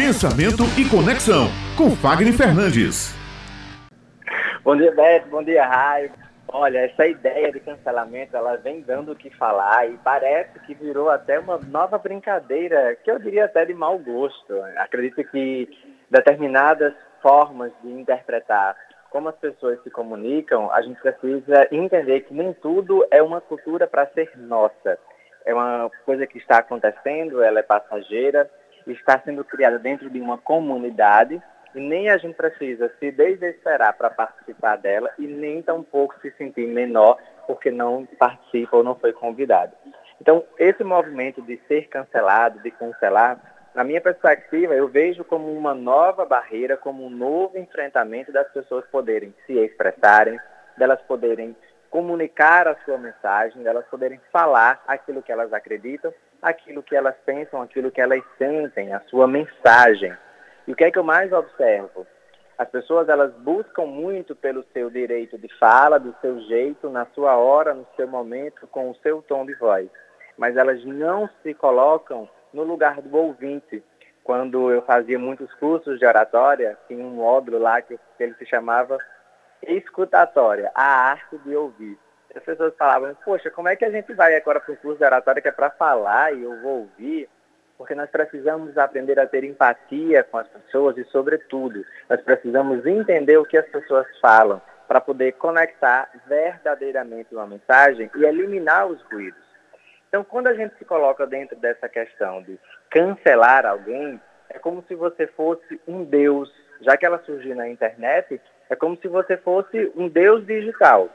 Pensamento e Conexão, com Fagner Fernandes. Bom dia, Beto. Bom dia, Raio. Olha, essa ideia de cancelamento, ela vem dando o que falar e parece que virou até uma nova brincadeira, que eu diria até de mau gosto. Acredito que determinadas formas de interpretar como as pessoas se comunicam, a gente precisa entender que nem tudo é uma cultura para ser nossa. É uma coisa que está acontecendo, ela é passageira, está sendo criada dentro de uma comunidade e nem a gente precisa se desesperar para participar dela e nem tampouco se sentir menor porque não participa ou não foi convidado. Então, esse movimento de ser cancelado, de cancelar, na minha perspectiva, eu vejo como uma nova barreira, como um novo enfrentamento das pessoas poderem se expressarem, delas poderem comunicar a sua mensagem, delas poderem falar aquilo que elas acreditam, aquilo que elas pensam, aquilo que elas sentem, a sua mensagem. E o que é que eu mais observo? As pessoas elas buscam muito pelo seu direito de fala, do seu jeito, na sua hora, no seu momento, com o seu tom de voz. Mas elas não se colocam no lugar do ouvinte. Quando eu fazia muitos cursos de oratória, tinha um módulo lá que ele se chamava escutatória, a arte de ouvir. As pessoas falavam, poxa, como é que a gente vai agora para um curso de oratória que é para falar e eu vou ouvir? Porque nós precisamos aprender a ter empatia com as pessoas e, sobretudo, nós precisamos entender o que as pessoas falam para poder conectar verdadeiramente uma mensagem e eliminar os ruídos. Então, quando a gente se coloca dentro dessa questão de cancelar alguém, é como se você fosse um Deus. Já que ela surgiu na internet, é como se você fosse um Deus digital.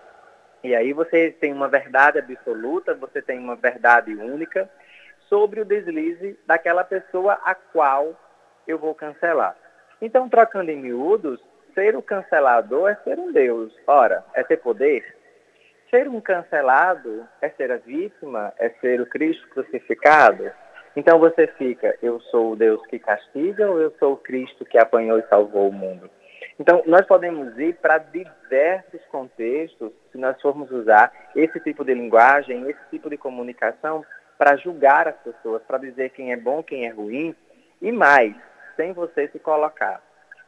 E aí você tem uma verdade absoluta, você tem uma verdade única sobre o deslize daquela pessoa a qual eu vou cancelar. Então, trocando em miúdos, ser o cancelador é ser um Deus. Ora, é ter poder? ser um cancelado é ser a vítima, é ser o Cristo crucificado. Então você fica, eu sou o Deus que castiga ou eu sou o Cristo que apanhou e salvou o mundo? Então nós podemos ir para diversos contextos se nós formos usar esse tipo de linguagem, esse tipo de comunicação para julgar as pessoas, para dizer quem é bom, quem é ruim e mais, sem você se colocar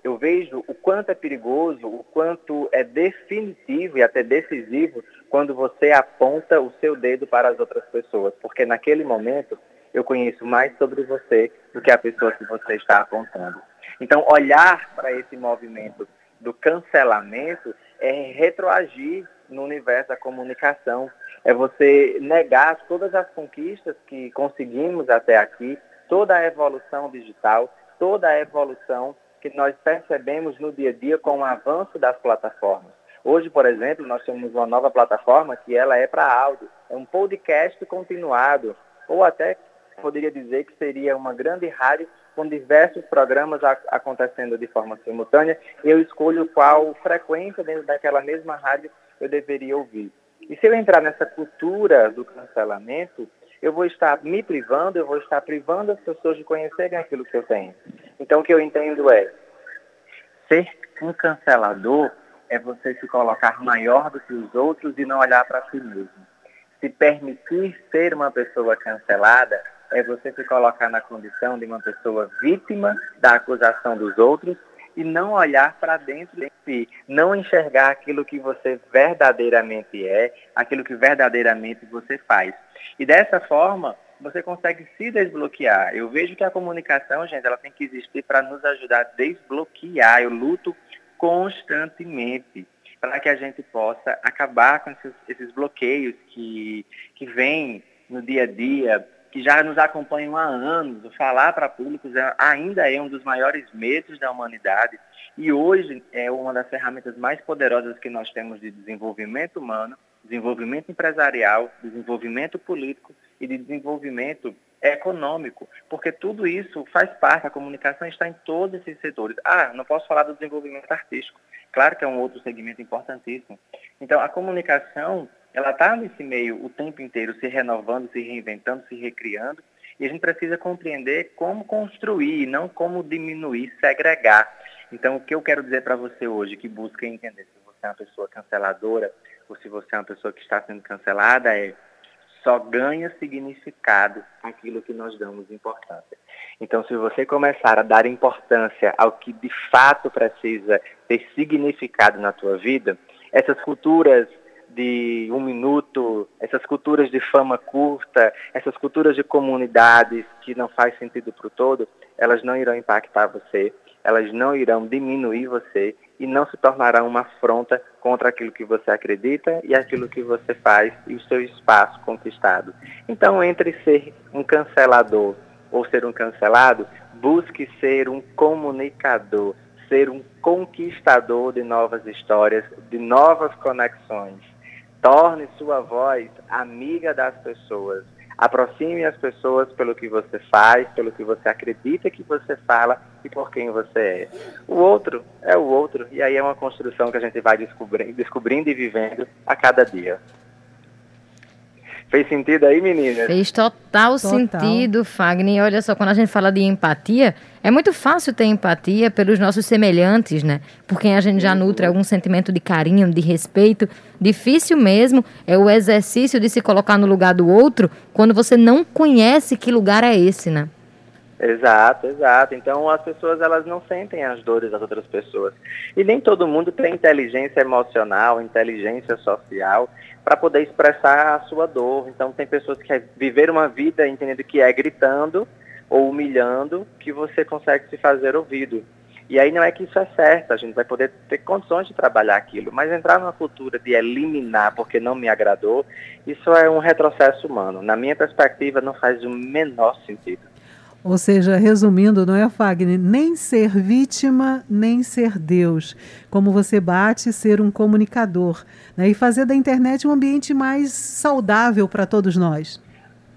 eu vejo o quanto é perigoso, o quanto é definitivo e até decisivo quando você aponta o seu dedo para as outras pessoas, porque naquele momento eu conheço mais sobre você do que a pessoa que você está apontando. Então, olhar para esse movimento do cancelamento é retroagir no universo da comunicação, é você negar todas as conquistas que conseguimos até aqui, toda a evolução digital, toda a evolução que nós percebemos no dia a dia com o avanço das plataformas. Hoje, por exemplo, nós temos uma nova plataforma que ela é para áudio, é um podcast continuado, ou até poderia dizer que seria uma grande rádio com diversos programas a, acontecendo de forma simultânea, eu escolho qual frequência dentro daquela mesma rádio eu deveria ouvir. E se eu entrar nessa cultura do cancelamento, eu vou estar me privando, eu vou estar privando as pessoas de conhecerem aquilo que eu tenho. Então, o que eu entendo é, ser um cancelador é você se colocar maior do que os outros e não olhar para si mesmo. Se permitir ser uma pessoa cancelada é você se colocar na condição de uma pessoa vítima da acusação dos outros e não olhar para dentro de si, não enxergar aquilo que você verdadeiramente é, aquilo que verdadeiramente você faz. E dessa forma, você consegue se desbloquear. Eu vejo que a comunicação, gente, ela tem que existir para nos ajudar a desbloquear. Eu luto constantemente para que a gente possa acabar com esses, esses bloqueios que, que vêm no dia a dia, que já nos acompanham há anos. Falar para públicos é, ainda é um dos maiores medos da humanidade e hoje é uma das ferramentas mais poderosas que nós temos de desenvolvimento humano, desenvolvimento empresarial, desenvolvimento político e de desenvolvimento econômico, porque tudo isso faz parte, a comunicação está em todos esses setores. Ah, não posso falar do desenvolvimento artístico. Claro que é um outro segmento importantíssimo. Então, a comunicação, ela está nesse meio o tempo inteiro se renovando, se reinventando, se recriando, e a gente precisa compreender como construir, não como diminuir, segregar. Então, o que eu quero dizer para você hoje, que busca entender se você é uma pessoa canceladora ou se você é uma pessoa que está sendo cancelada, é só ganha significado aquilo que nós damos importância. Então, se você começar a dar importância ao que de fato precisa ter significado na tua vida, essas culturas de um minuto, essas culturas de fama curta, essas culturas de comunidades que não faz sentido para o todo, elas não irão impactar você, elas não irão diminuir você e não se tornarão uma afronta contra aquilo que você acredita e aquilo que você faz e o seu espaço conquistado. Então, entre ser um cancelador ou ser um cancelado, busque ser um comunicador, ser um conquistador de novas histórias, de novas conexões. Torne sua voz amiga das pessoas. Aproxime as pessoas pelo que você faz, pelo que você acredita que você fala e por quem você é. O outro é o outro, e aí é uma construção que a gente vai descobrindo, descobrindo e vivendo a cada dia. Fez sentido aí, meninas? Fez total, total, sentido, Fagner. Olha só, quando a gente fala de empatia, é muito fácil ter empatia pelos nossos semelhantes, né? Por quem a gente já nutre algum sentimento de carinho, de respeito. Difícil mesmo é o exercício de se colocar no lugar do outro quando você não conhece que lugar é esse, né? Exato, exato. Então as pessoas elas não sentem as dores das outras pessoas. E nem todo mundo tem inteligência emocional, inteligência social para poder expressar a sua dor. Então tem pessoas que viver uma vida entendendo que é gritando ou humilhando que você consegue se fazer ouvido. E aí não é que isso é certo, a gente vai poder ter condições de trabalhar aquilo, mas entrar numa cultura de eliminar porque não me agradou, isso é um retrocesso humano. Na minha perspectiva, não faz o menor sentido. Ou seja, resumindo, não é, Fagner? Nem ser vítima, nem ser Deus. Como você bate, ser um comunicador. Né? E fazer da internet um ambiente mais saudável para todos nós.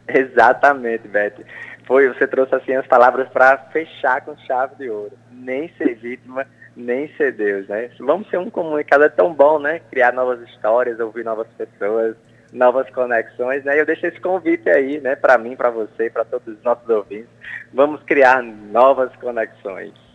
Exatamente, Beth. Foi, você trouxe assim as palavras para fechar com chave de ouro. Nem ser vítima, nem ser Deus, né? Vamos ser um comunicador é tão bom, né? Criar novas histórias, ouvir novas pessoas, novas conexões, né? Eu deixo esse convite aí, né, para mim, para você, para todos os nossos ouvintes. Vamos criar novas conexões.